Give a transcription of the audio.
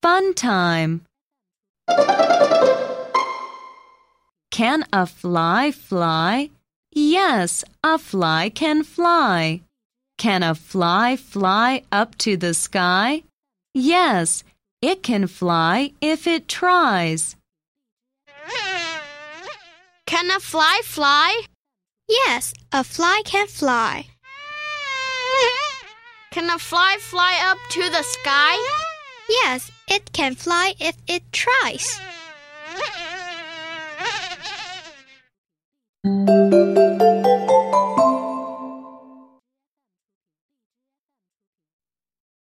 Fun time. Can a fly fly? Yes, a fly can fly. Can a fly fly up to the sky? Yes, it can fly if it tries. Can a fly fly? Yes, a fly can fly. Can a fly fly up to the sky? Yes, it can fly if it tries.